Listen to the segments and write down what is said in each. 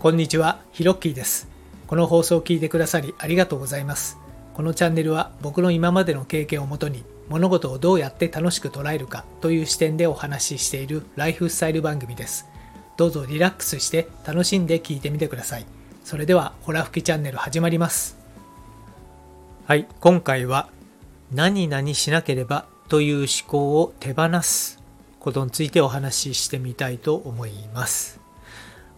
こんにちは、ヒロッキーです。この放送を聞いてくださりありがとうございます。このチャンネルは僕の今までの経験をもとに物事をどうやって楽しく捉えるかという視点でお話ししているライフスタイル番組です。どうぞリラックスして楽しんで聞いてみてください。それでは、ホラ吹きチャンネル始まります。はい、今回は何々しなければという思考を手放すことについてお話ししてみたいと思います。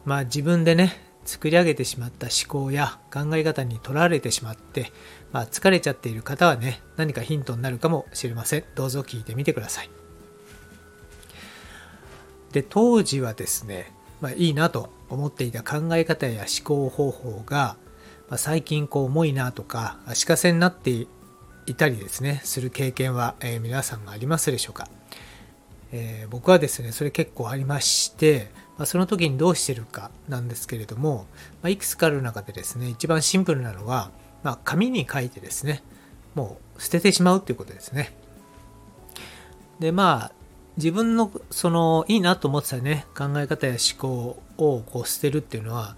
まあ自分でね、作り上げてしまった思考や考え方にとられてしまって、まあ疲れちゃっている方はね、何かヒントになるかもしれません。どうぞ聞いてみてください。で、当時はですね、まあいいなと思っていた考え方や思考方法が、まあ、最近こう重いなとか足かせになっていたりですねする経験は、えー皆さんありますでしょうか、えー僕はですねそれ結構ありまして、まあ、その時にどうしてるかなんですけれども、まあ、いくつかある中でですね一番シンプルなのは、まあ、紙に書いてですねもう捨ててしまうということですね。でまあ自分のそのいいなと思ってたね考え方や思考をこう捨てるっていうのは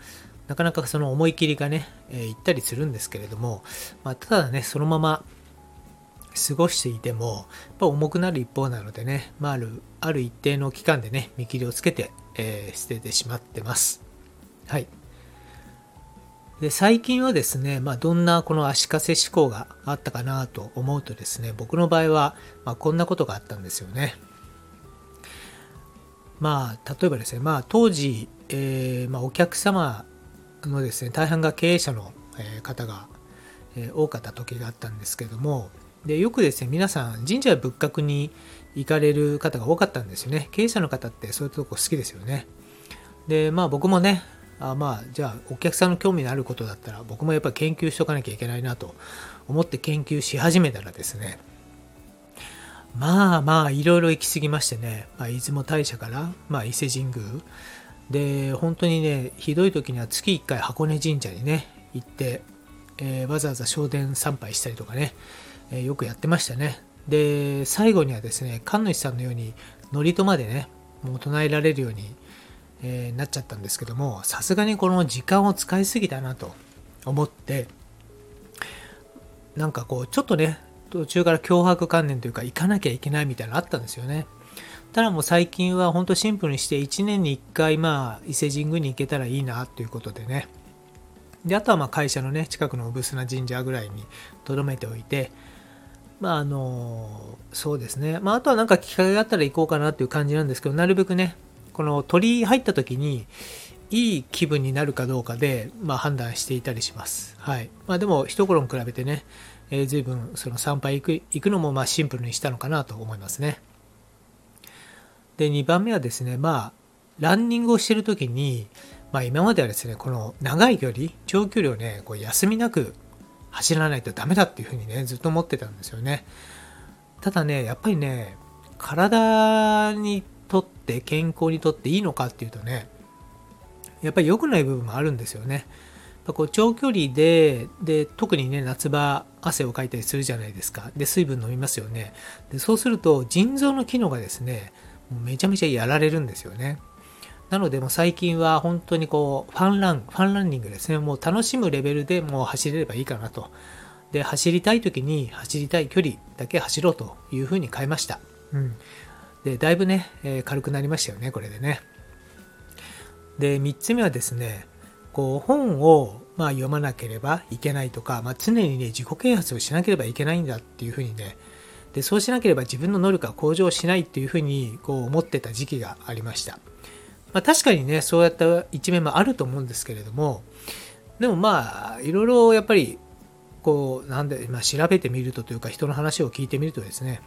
なかなかその思い切りがね、えー、いったりするんですけれども、まあ、ただねそのまま過ごしていてもやっぱ重くなる一方なのでね、まあ、あるある一定の期間でね見切りをつけて、えー捨ててしまってます。はい。で最近はですね、まあ、どんなこの足かせ思考があったかなと思うとですね僕の場合は、まあ、こんなことがあったんですよね。まあ例えばですねまあ当時、えーまあ、お客様のですね大半が経営者の方が、多かった時があったんですけどもでよくですね皆さん神社仏閣に行かれる方が多かったんですよね。経営者の方ってそういうとこ好きですよね。でまあ僕もねあまあじゃあお客さんの興味のあることだったら僕もやっぱり研究しとかなきゃいけないなと思って研究し始めたらですねまあまあいろいろ行き過ぎましてね、まあ、出雲大社から、まあ、伊勢神宮で本当にねひどい時には月1回箱根神社にね行って、えーわざわざ正殿参拝したりとかね、えーよくやってましたね。で最後にはですね神主さんのように祝詞までねもう唱えられるように、えーなっちゃったんですけどもさすがにこの時間を使いすぎたなと思ってなんかこうちょっとね途中から脅迫観念というか行かなきゃいけないみたいなのあったんですよね。ただもう最近は本当シンプルにして1年に1回まあ伊勢神宮に行けたらいいなということでね。であとはまあ会社のね近くのおブスな神社ぐらいに留めておいてまああのそうですねまああとはなんか機会があったら行こうかなっていう感じなんですけどなるべくねこの鳥居入った時にいい気分になるかどうかで、まあ、判断していたりします。はい。まあでも、一頃に比べてね、えー、随分その参拝行く行くのもまあシンプルにしたのかなと思いますね。で、2番目はですね、まあ、ランニングをしてる時に、まあ今まではですね、この長い距離、長距離をね、こう休みなく走らないとダメだっていうふうにね、ずっと思ってたんですよね。ただね、やっぱりね、体にとって、健康にとっていいのかっていうとね、やっぱり良くない部分もあるんですよね。こう長距離でで特にね夏場汗をかいたりするじゃないですかで水分飲みますよねでそうすると腎臓の機能がですねめちゃめちゃやられるんですよねなのでもう最近は本当にこうファンランファンランニングですね。もう楽しむレベルでもう走れればいいかなと。で走りたい時に走りたい距離だけ走ろうというふうに変えました。うん。でだいぶね、えー軽くなりましたよねこれでね。で3つ目はですねこう本をまあ読まなければいけないとか、まあ、常にね自己啓発をしなければいけないんだっていうふうにね。でそうしなければ自分の能力が向上しないっていうふうにこう思ってた時期がありました、まあ、確かにねそうやった一面もあると思うんですけれどもでもまあいろいろやっぱりこうなんで、まあ、調べてみるとというか人の話を聞いてみるとですね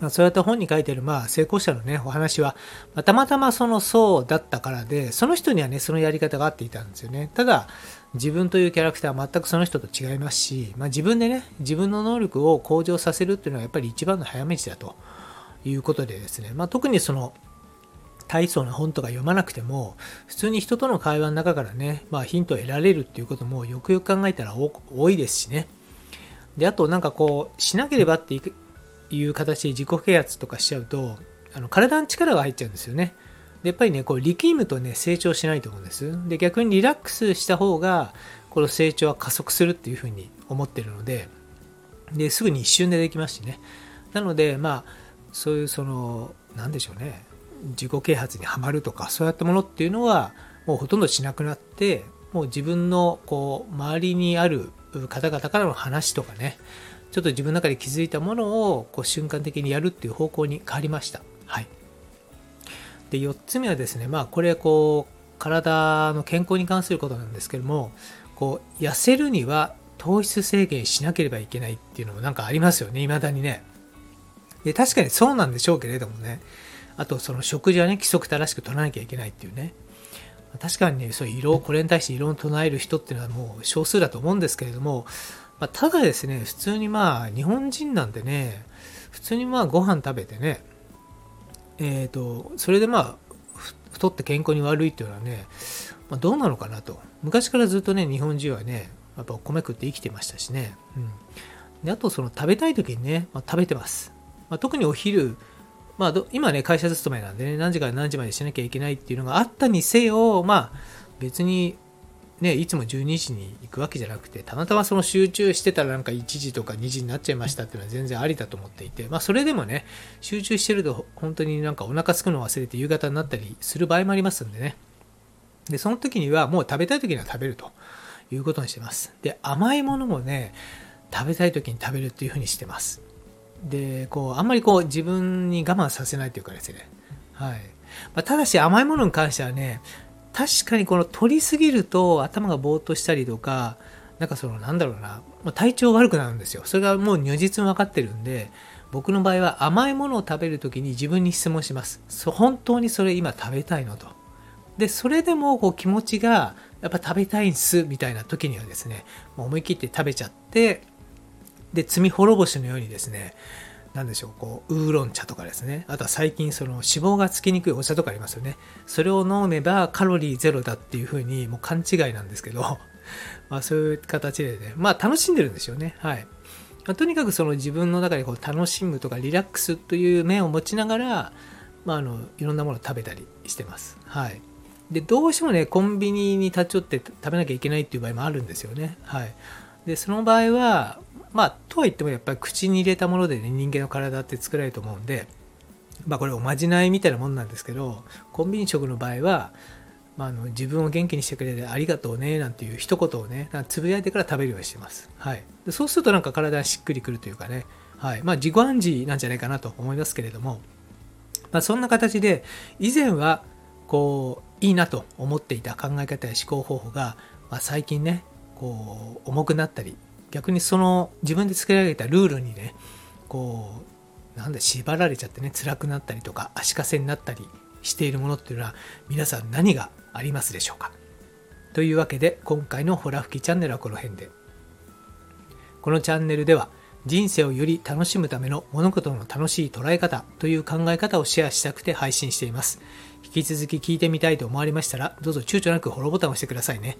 まあ、そうやって本に書いてる、まあ、成功者のね、お話は、まあたまたまそのそうだったからで、その人にはね、そのやり方が合っていたんですよね。ただ、自分というキャラクターは全くその人と違いますし、まあ、自分でね、自分の能力を向上させるっていうのはやっぱり一番の早道だということでですね、まあ、特にその、大層な本とか読まなくても、普通に人との会話の中からね、まあ、ヒントを得られるっていうこともよくよく考えたら多いですしね。で、あとなんかこう、しなければっていう形で自己啓発とかしちゃうと、あの体に力が入っちゃうんですよね。でやっぱりねこう力むとね成長しないと思うんですで逆にリラックスした方がこの成長は加速するっていうふうに思ってるのでですぐに一瞬でできますしねなのでまあそういうその何でしょうね自己啓発にはまるとかそうやったものっていうのはもうほとんどしなくなってもう自分のこう周りにある方々からの話とかねちょっと自分の中で気づいたものをこう瞬間的にやるっていう方向に変わりました。はい。で、4つ目はですね、まあこれこう体の健康に関することなんですけども、こう痩せるには糖質制限しなければいけないっていうのもなんかありますよね、未だにね。で、確かにそうなんでしょうけれどもね。あと、その食事はね、規則正しく取らなきゃいけないっていうね。確かにね、そう色、これに対して異論を唱える人っていうのはもう少数だと思うんですけれども、まあ、ただですね、普通にまあ、日本人なんてね、普通にまあ、ご飯食べてね、えっ、ー、と、それでまあ、太って健康に悪いっていうのはね、まあ、どうなのかなと。昔からずっとね、日本人はね、やっぱお米食って生きてましたしね。うん。で、あと、その食べたい時にね、まあ、食べてます。まあ、特にお昼、まあ、今ね、会社勤めなんでね、何時から何時までしなきゃいけないっていうのがあったにせよ、まあ、別にね、いつも12時に行くわけじゃなくて、たまたまその集中してたらなんか1時とか2時になっちゃいましたっていうのは全然ありだと思っていて、まあそれでもね、集中してると本当になんかお腹すくの忘れて夕方になったりする場合もありますんでね。で、その時にはもう食べたい時には食べるということにしてます。で、甘いものもね、食べたい時に食べるっていう風にしてます。で、こう、あんまりこう自分に我慢させないというかですね。はい。まあ、ただし甘いものに関してはね、確かにこの取りすぎると頭がぼーっとしたりとか、なんかそのなんだろうな、体調悪くなるんですよ。それがもう如実に分かってるんで、僕の場合は甘いものを食べるときに自分に質問します。本当にそれ今食べたいのと。で、それでもこう気持ちがやっぱ食べたいんすみたいな時にはですね、思い切って食べちゃって、で、罪滅ぼしのようにですね、何でしょう、こう、ウーロン茶とかですね。あとは最近、その脂肪がつきにくいお茶とかありますよね。それを飲めばカロリーゼロだっていう風に、もう勘違いなんですけど、まあそういう形でね、まあ楽しんでるんですよね。はい。ま、とにかくその自分の中でこう楽しむとかリラックスという面を持ちながら、まああの、いろんなものを食べたりしてます。はい。で、どうしてもね、コンビニに立ち寄って食べなきゃいけないっていう場合もあるんですよね。はい。で、その場合は、まあ、とは言ってもやっぱり口に入れたものでね、人間の体って作られると思うんで、まあこれおまじないみたいなもんなんですけど、コンビニ食の場合は、まあ、あの自分を元気にしてくれてありがとうねなんていう一言をね、つぶやいてから食べるようにしてます。はい。でそうするとなんか体がしっくりくるというかね、はい。まあ自己暗示なんじゃないかなと思いますけれども、まあそんな形で、以前はこう、いいなと思っていた考え方や思考方法が、まあ、最近ね、こう、重くなったり、逆にその自分で作り上げたルールにねこうなんで縛られちゃってね辛くなったりとか足かせになったりしているものっていうのは皆さん何がありますでしょうか？というわけで今回のホラ吹きチャンネルはこの辺で。このチャンネルでは人生をより楽しむための物事の楽しい捉え方という考え方をシェアしたくて配信しています。引き続き聞いてみたいと思われましたらどうぞ躊躇なくフォローボタンを押してくださいね。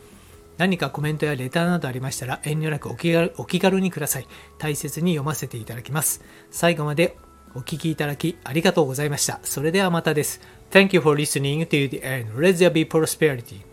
何かコメントやレターなどありましたら遠慮なくお気軽お気軽にください。大切に読ませていただきます。最後までお聞きいただきありがとうございました。それではまたです。Thank you for listening to the end. Let there be prosperity.